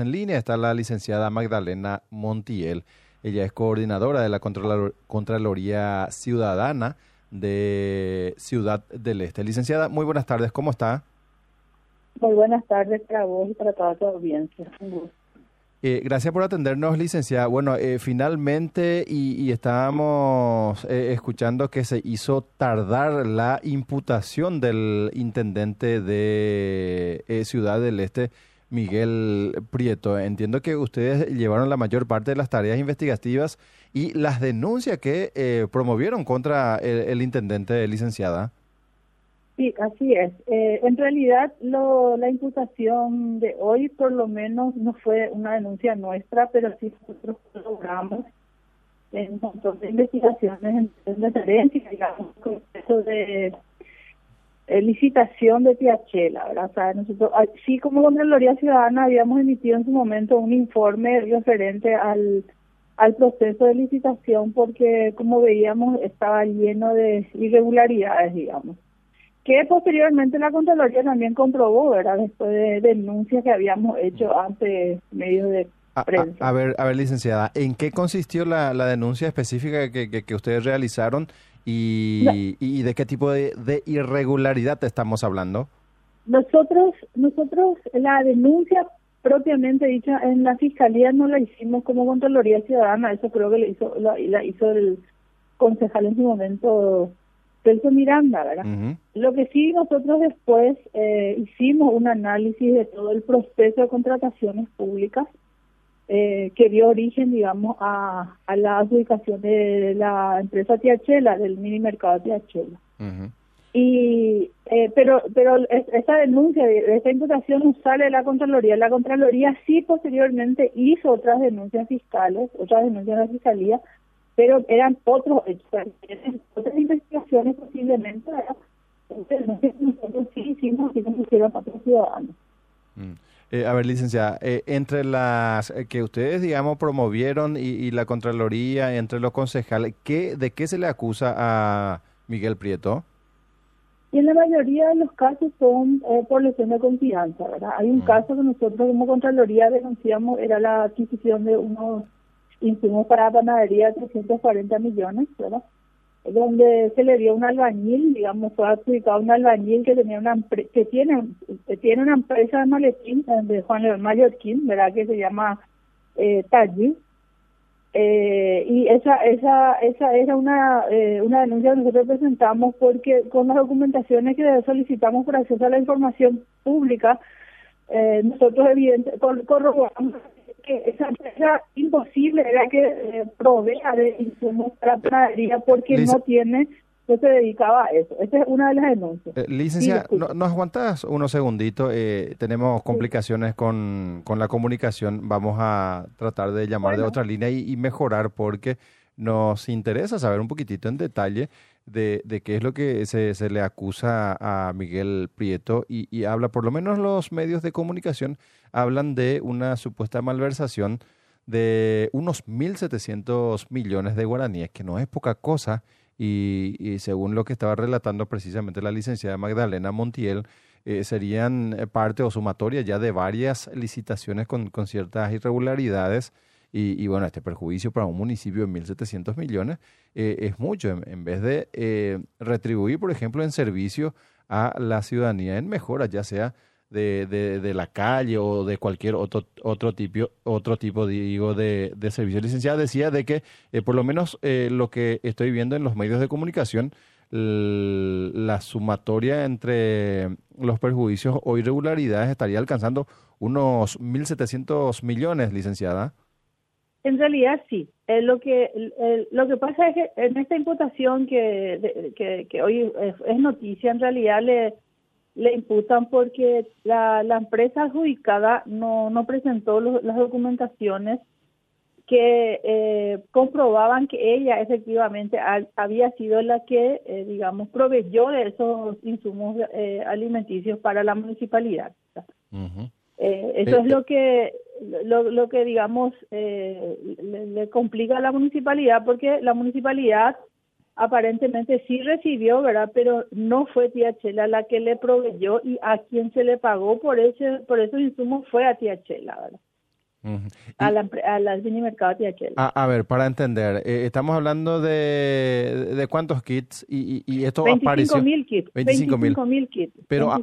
en línea está la licenciada Magdalena Montiel. Ella es coordinadora de la Contraloría Ciudadana de Ciudad del Este. Licenciada, muy buenas tardes, ¿cómo está? Muy buenas tardes para vos y para toda tu audiencia. Eh, gracias por atendernos, licenciada. Bueno, eh, finalmente, y, estábamos eh, escuchando que se hizo tardar la imputación del intendente de Ciudad del Este, Miguel Prieto. Entiendo que ustedes llevaron la mayor parte de las tareas investigativas y las denuncias que promovieron contra el intendente, licenciada. Sí, así es. Eh, en realidad, lo, la imputación de hoy, por lo menos, no fue una denuncia nuestra, pero sí nosotros logramos en un montón de investigaciones en, referencia, digamos, con eso de eh, licitación de Piachela, ¿verdad? O sea, nosotros, sí como Contraloría Ciudadana habíamos emitido en su momento un informe referente al, al proceso de licitación porque, como veíamos, estaba lleno de irregularidades, digamos que posteriormente la Contraloría también comprobó, ¿verdad? Después de denuncias que habíamos hecho ante medios de prensa. A, ver, a ver, licenciada, ¿en qué consistió la, la denuncia específica que, que, ustedes realizaron y, y, de qué tipo de, de irregularidad estamos hablando? Nosotros, nosotros la denuncia propiamente dicha en la fiscalía no la hicimos como Contraloría Ciudadana, eso creo que la hizo, la, la hizo el concejal en su momento Celso Miranda, ¿verdad? Lo que sí nosotros después eh, hicimos un análisis de todo el proceso de contrataciones públicas eh, que dio origen, digamos, a, a la adjudicación de la empresa Tiachela, del mini mercado Tiachela. Y, eh, pero, pero esa denuncia, esa imputación sale de la Contraloría. La Contraloría sí posteriormente hizo otras denuncias fiscales, otras denuncias de la Fiscalía, pero eran otros otras investigaciones posiblemente, entonces nosotros sí hicimos que se hicieron los ciudadanos. Mm. Eh, a ver, licenciada, eh, entre las eh, que ustedes, digamos, promovieron y, la Contraloría, entre los concejales, ¿qué, ¿de qué se le acusa a Miguel Prieto? Y en la mayoría de los casos son por lesión de confianza, ¿verdad? Hay un mm. caso que nosotros como Contraloría denunciamos, era la adquisición de unos insumos para panadería 340 millones, ¿verdad? Donde se le dio un albañil, digamos, fue adjudicado un albañil que tenía una que tiene tiene una empresa de maletín de Juan León Mallorquín, ¿verdad? Que se llama eh. Eh, y esa esa esa era una eh, una denuncia que nosotros presentamos porque con las documentaciones que solicitamos por acceso a la información pública eh, nosotros evidente corroboramos que esa empresa imposible era que eh, provea de insumos para panadería porque no tiene no se dedicaba a eso. Esa es una de las denuncias. Eh, licencia, no, ¿nos aguantas unos segunditos? Eh, tenemos complicaciones con, con la comunicación. Vamos a tratar de llamar de otra línea y, mejorar porque nos interesa saber un poquitito en detalle de, qué es lo que se, le acusa a Miguel Prieto y, y habla, por lo menos los medios de comunicación hablan de una supuesta malversación de unos 1.700 millones de guaraníes, que no es poca cosa, y, según lo que estaba relatando precisamente la licenciada Magdalena Montiel, eh, serían parte o sumatoria ya de varias licitaciones con, con ciertas irregularidades. Y, bueno, este perjuicio para un municipio de 1.700 millones eh, es mucho. En, vez de eh, retribuir, por ejemplo, en servicio a la ciudadanía en mejoras, ya sea de, de, la calle o de cualquier otro otro tipo otro tipo digo de, de servicio licenciada decía de que eh, por lo menos eh, lo que estoy viendo en los medios de comunicación la sumatoria entre los perjuicios o irregularidades estaría alcanzando unos 1.700 millones, licenciada. En realidad sí. Eh, lo que lo que pasa es que en esta imputación que, que, que hoy es, noticia, en realidad le le imputan porque la, la empresa adjudicada no, no presentó las documentaciones que eh, comprobaban que ella efectivamente había sido la que, eh, digamos, proveyó de esos insumos eh, alimenticios para la municipalidad. eso es lo que, lo, lo que digamos, le, le, complica a la municipalidad porque la municipalidad aparentemente sí recibió, ¿verdad? Pero no fue tía Chela la que le proveyó y a quien se le pagó por ese por esos insumos fue a tía Chela, ¿verdad? a, la, a la mercado THL. A, a, ver, para entender, eh, estamos hablando de, de cuántos kits y, y, esto 25 mil kits. 25 mil kits. Pero, ah,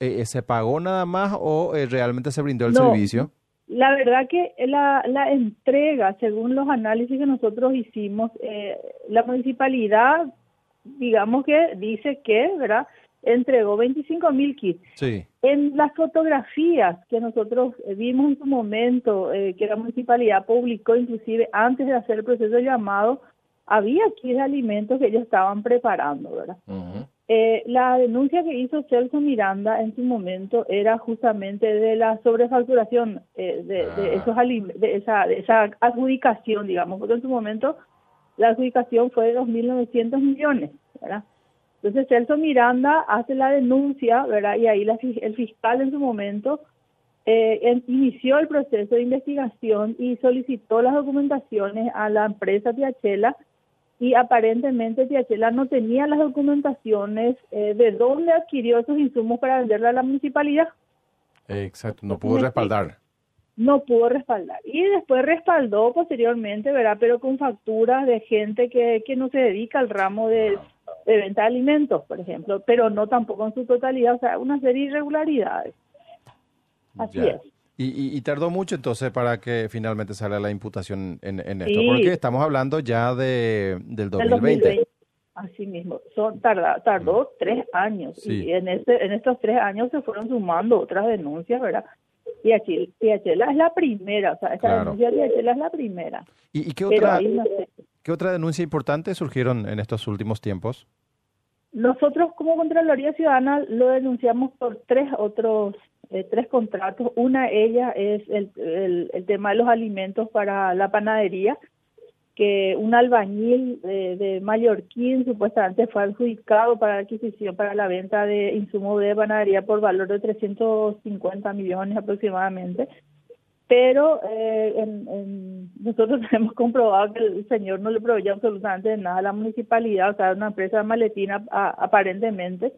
eh, ¿se pagó nada más o eh, realmente se brindó el servicio? La verdad que la, la entrega, según los análisis que nosotros hicimos, la municipalidad, digamos que dice que, ¿verdad? entregó 25 mil kits. Sí. En las fotografías que nosotros vimos en su momento, eh, que la municipalidad publicó inclusive antes de hacer el proceso de llamado, había kits de alimentos que ellos estaban preparando, ¿verdad? Eh, la denuncia que hizo Celso Miranda en su momento era justamente de la sobrefacturación eh, de, de, ah. esos de esa, de esa adjudicación, digamos, porque en su momento la adjudicación fue de 2.900 millones, ¿verdad? Entonces Celso Miranda hace la denuncia, ¿verdad? Y ahí el fiscal en su momento eh, inició el proceso de investigación y solicitó las documentaciones a la empresa Tiachela y aparentemente Tiachela no tenía las documentaciones eh, de dónde adquirió esos insumos para venderla a la municipalidad. Exacto, no pudo respaldar. No pudo respaldar. Y después respaldó posteriormente, ¿verdad? Pero con facturas de gente que, que no se dedica al ramo de de venta de alimentos, por ejemplo, pero no tampoco en su totalidad, o sea, una serie de irregularidades. Así es. Y, tardó mucho entonces para que finalmente salga la imputación en, esto, porque estamos hablando ya de, del 2020. Así mismo, Son, tardó mm. tres años y en, este, en estos tres años se fueron sumando otras denuncias, ¿verdad? Y Achela es la primera, o sea, esta denuncia de Achela es la primera. ¿Y, qué otra? ¿Qué otra denuncia importante surgieron en estos últimos tiempos? Nosotros como Contraloría Ciudadana lo denunciamos por tres otros, eh, tres contratos. Una ella es el, el, tema de los alimentos para la panadería, que un albañil de, de, Mallorquín supuestamente fue adjudicado para la adquisición, para la venta de insumos de panadería por valor de 350 millones aproximadamente pero eh, en, nosotros hemos comprobado que el señor no le proveyó absolutamente nada a la municipalidad, o sea, una empresa maletina aparentemente.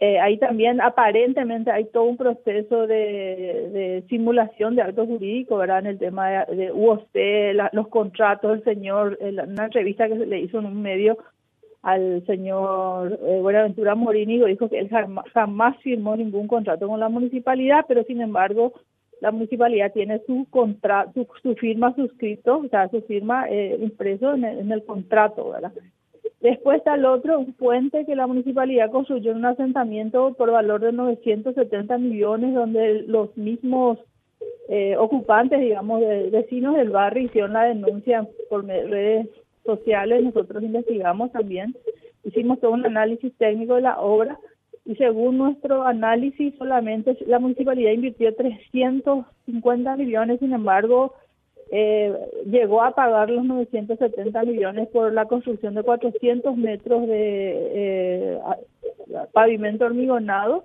Eh, ahí también aparentemente hay todo un proceso de, simulación de actos jurídicos, ¿verdad? En el tema de, de UOC, los contratos del señor, una entrevista que se le hizo en un medio al señor eh, Buenaventura Morini, dijo que él jamás, firmó ningún contrato con la municipalidad, pero sin embargo la municipalidad tiene su contrato, su, firma suscrito, o sea, su firma eh, impreso en el, contrato, ¿verdad? Después está el otro, un puente que la municipalidad construyó en un asentamiento por valor de 970 millones, donde los mismos eh, ocupantes, digamos, de, vecinos del barrio hicieron la denuncia por redes sociales, nosotros investigamos también, hicimos todo un análisis técnico de la obra y según nuestro análisis solamente la municipalidad invirtió 350 millones, sin embargo eh, llegó a pagar los 970 millones por la construcción de 400 metros de eh, pavimento hormigonado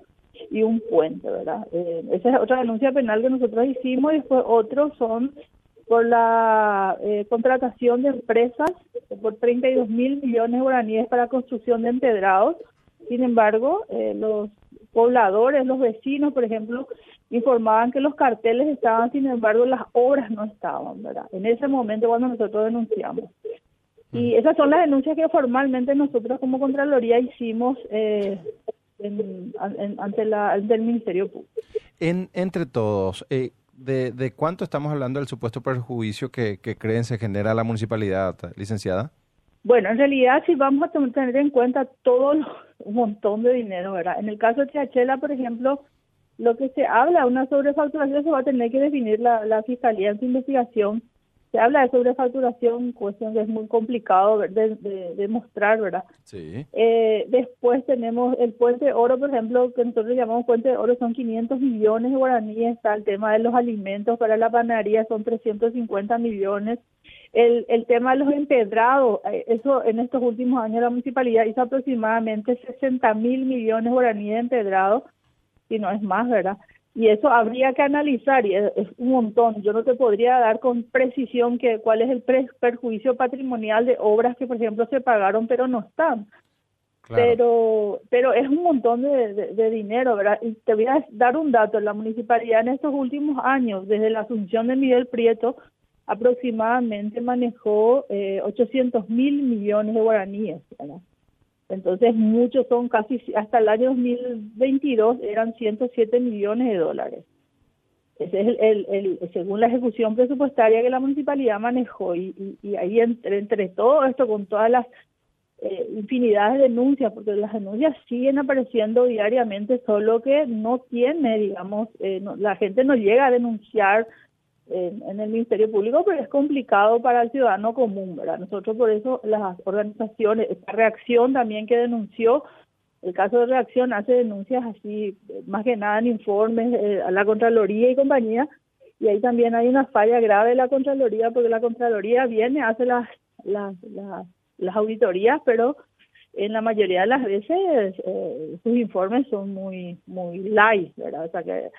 y un puente, ¿verdad? Eh, esa es otra denuncia penal que nosotros hicimos y después otros son por la contratación de empresas por 32 mil millones de guaraníes para construcción de empedrados sin embargo, eh, los pobladores, los vecinos, por ejemplo, informaban que los carteles estaban, sin embargo, las obras no estaban, ¿verdad? En ese momento cuando nosotros denunciamos. Y esas son las denuncias que formalmente nosotros como Contraloría hicimos eh, ante, la, el Ministerio Público. En, entre todos, eh, de, ¿de cuánto estamos hablando del supuesto perjuicio que, que creen se genera la municipalidad, licenciada? Bueno, en realidad si vamos a tener en cuenta todo un montón de dinero, ¿verdad? En el caso de Chiachela, por ejemplo, lo que se habla, una sobrefacturación se va a tener que definir la, la Fiscalía en su investigación. Se habla de sobrefacturación, cuestión que es muy complicado de, demostrar, ¿verdad? Sí. Eh, después tenemos el Puente de Oro, por ejemplo, que nosotros llamamos Puente de Oro, son 500 millones de guaraníes, está el tema de los alimentos para la panadería, son 350 millones. El, el tema de los empedrados, eh, eso en estos últimos años la municipalidad hizo aproximadamente 60 mil millones de guaraníes de empedrados, si no es más, ¿verdad? Y eso habría que analizar y es, un montón. Yo no te podría dar con precisión que cuál es el perjuicio patrimonial de obras que, por ejemplo, se pagaron pero no están. Pero, pero es un montón de, de, dinero, ¿verdad? Y te voy a dar un dato. La municipalidad en estos últimos años, desde la asunción de Miguel Prieto, aproximadamente manejó eh, 800 mil millones de guaraníes, ¿verdad? Entonces, muchos son casi, hasta el año 2022 eran 107 millones de dólares. Ese es el, el, según la ejecución presupuestaria que la municipalidad manejó. Y, y, ahí entre, entre todo esto, con todas las eh, infinidad de denuncias, porque las denuncias siguen apareciendo diariamente, solo que no tiene, digamos, eh, la gente no llega a denunciar en, el Ministerio Público, pero es complicado para el ciudadano común, ¿verdad? Nosotros por eso las organizaciones, esta reacción también que denunció, el caso de reacción hace denuncias así, más que nada en informes eh, a la Contraloría y compañía, y ahí también hay una falla grave de la Contraloría, porque la Contraloría viene, hace las, las, las, auditorías, pero en la mayoría de las veces eh, sus informes son muy muy light, ¿verdad? O sea que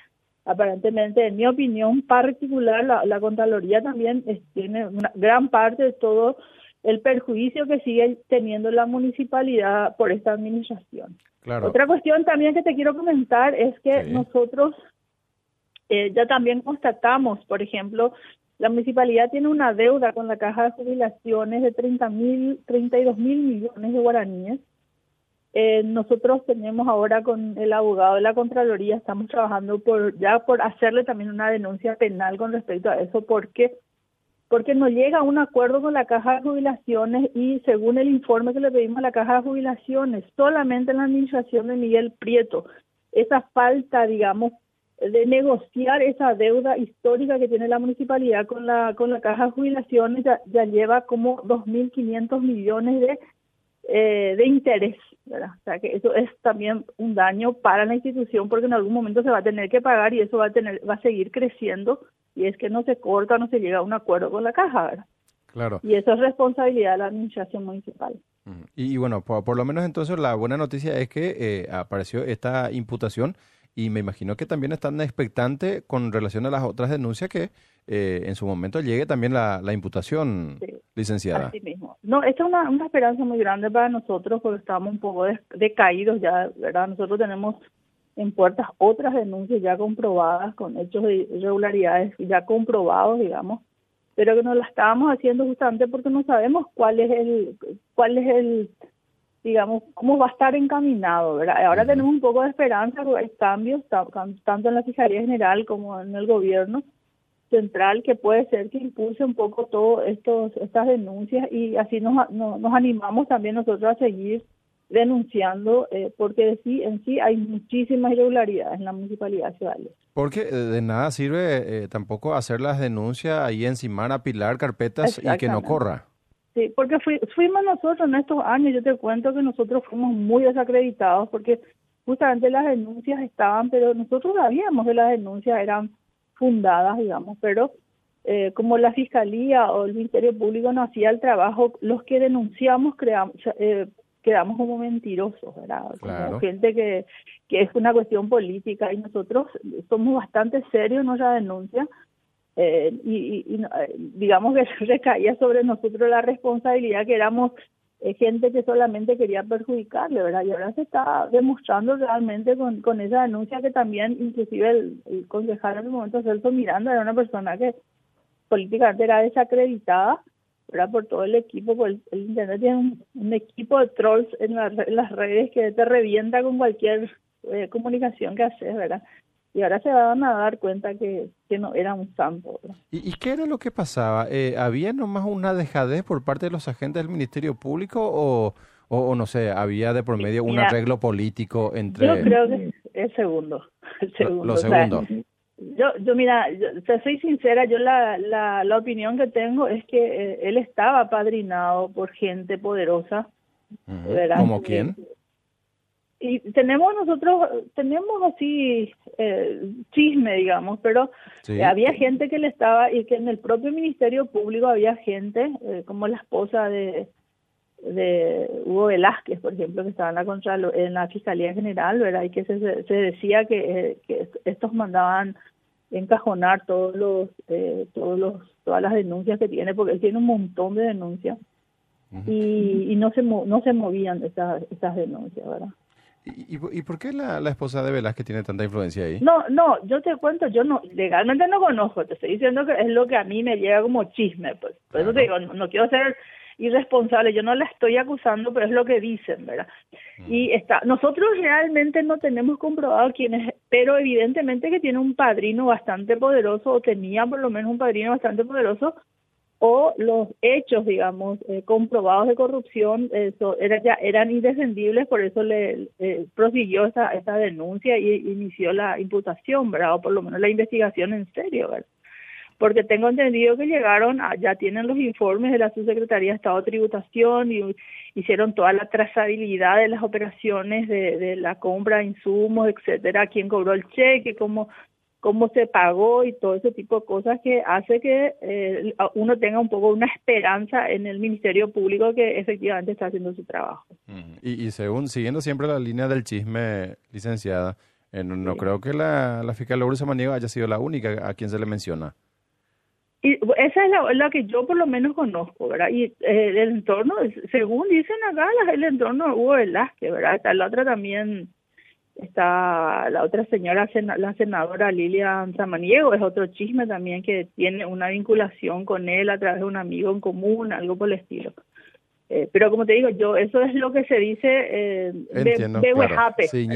aparentemente, en mi opinión particular, la, la Contraloría también tiene una gran parte de todo el perjuicio que sigue teniendo la municipalidad por esta administración. Otra cuestión también que te quiero comentar es que nosotros eh, ya también constatamos, por ejemplo, la municipalidad tiene una deuda con la caja de jubilaciones de 30 mil, 32 mil millones de guaraníes eh, nosotros tenemos ahora con el abogado de la Contraloría, estamos trabajando por ya por hacerle también una denuncia penal con respecto a eso, porque porque no llega a un acuerdo con la Caja de Jubilaciones y según el informe que le pedimos a la Caja de Jubilaciones, solamente en la administración de Miguel Prieto, esa falta, digamos, de negociar esa deuda histórica que tiene la municipalidad con la con la Caja de Jubilaciones ya, ya lleva como 2.500 millones de eh, de interés, ¿verdad? O sea que eso es también un daño para la institución porque en algún momento se va a tener que pagar y eso va a tener, va a seguir creciendo y es que no se corta, no se llega a un acuerdo con la caja, ¿verdad? Claro. Y eso es responsabilidad de la administración municipal. Y, bueno, por, lo menos entonces la buena noticia es que eh, apareció esta imputación y me imagino que también están expectantes con relación a las otras denuncias que eh, en su momento llegue también la, la imputación, licenciada. Así mismo. No, esta es una, una, esperanza muy grande para nosotros porque estamos un poco decaídos ya, ¿verdad? Nosotros tenemos en puertas otras denuncias ya comprobadas con hechos de irregularidades ya comprobados, digamos, pero que no la estábamos haciendo justamente porque no sabemos cuál es el cuál es el digamos, cómo va a estar encaminado, ¿verdad? Ahora tenemos un poco de esperanza porque hay cambios, tanto en la Fiscalía General como en el gobierno central, que puede ser que impulse un poco todas estas denuncias y así nos, nos animamos también nosotros a seguir denunciando, eh, porque sí, en sí hay muchísimas irregularidades en la municipalidad de Porque eh, de nada sirve eh, tampoco hacer las denuncias ahí encima, apilar carpetas y que no corra. Sí, porque fuimos nosotros en estos años, yo te cuento que nosotros fuimos muy desacreditados porque justamente las denuncias estaban, pero nosotros sabíamos que las denuncias eran fundadas, digamos, pero eh, como la Fiscalía o el Ministerio Público no hacía el trabajo, los que denunciamos creamos, eh, quedamos como mentirosos, ¿verdad? Como gente que, que es una cuestión política y nosotros somos bastante serios en nuestra denuncia eh, y, eh, digamos que recaía sobre nosotros la responsabilidad que éramos eh, gente que solamente quería perjudicarle, ¿verdad? Y ahora se está demostrando realmente con, con esa denuncia que también, inclusive el, concejal en el momento Celso Miranda era una persona que políticamente era desacreditada, ¿verdad? Por todo el equipo, por el, Internet tiene un, equipo de trolls en, las redes que te revienta con cualquier comunicación que haces, ¿verdad? Y ahora se van a dar cuenta que, que no era un santo. ¿Y, qué era lo que pasaba? Eh, ¿Había nomás una dejadez por parte de los agentes del Ministerio Público o, o, no sé, había de por medio un arreglo político entre... Yo creo que el segundo. El segundo. Lo, segundo. yo, yo mira, yo, soy sincera, yo la, la, la opinión que tengo es que eh, él estaba apadrinado por gente poderosa. ¿Como quién? Y tenemos nosotros, tenemos así eh, chisme, digamos, pero había gente que le estaba, y que en el propio Ministerio Público había gente, eh, como la esposa de, de Hugo Velázquez, por ejemplo, que estaba en la, contra, en la Fiscalía General, ¿verdad? Y que se, se decía que, eh, que estos mandaban encajonar todos los, eh, todos los, todas las denuncias que tiene, porque él tiene un montón de denuncias y, y, no se no se movían esas, esas denuncias, ¿verdad? ¿Y, y, por qué la, la, esposa de Velázquez tiene tanta influencia ahí? No, no, yo te cuento, yo no, legalmente no conozco, te estoy diciendo que es lo que a mí me llega como chisme, pues. Por eso te digo, no, quiero ser irresponsable, yo no la estoy acusando, pero es lo que dicen, ¿verdad? Y está, nosotros realmente no tenemos comprobado quién es, pero evidentemente que tiene un padrino bastante poderoso, o tenía por lo menos un padrino bastante poderoso, o los hechos, digamos, eh, comprobados de corrupción eso, era, ya eran indefendibles, por eso le eh, prosiguió esa, esa denuncia y inició la imputación, ¿verdad? O por lo menos la investigación en serio, ¿verdad? Porque tengo entendido que llegaron, ya tienen los informes de la Subsecretaría de Estado de Tributación y hicieron toda la trazabilidad de las operaciones de, de la compra de insumos, etcétera, quién cobró el cheque, cómo cómo se pagó y todo ese tipo de cosas que hace que eh, uno tenga un poco una esperanza en el Ministerio Público que efectivamente está haciendo su trabajo. Y, según, siguiendo siempre la línea del chisme, licenciada, eh, no, creo que la, la fiscal Laura Samaniego haya sido la única a quien se le menciona. Y esa es la, que yo por lo menos conozco, ¿verdad? Y eh, el entorno, según dicen acá, el entorno Hugo Velázquez, ¿verdad? Está la otra también está la otra señora, la senadora Lilian Samaniego, es otro chisme también que tiene una vinculación con él a través de un amigo en común, algo por el estilo. Eh, pero como te digo, yo eso es lo que se dice eh, Entiendo, de, claro. Sí,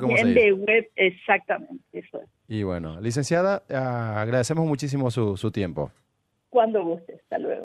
¿cómo se dice? exactamente, eso es. Y bueno, licenciada, agradecemos muchísimo su, su tiempo. Cuando guste, hasta luego.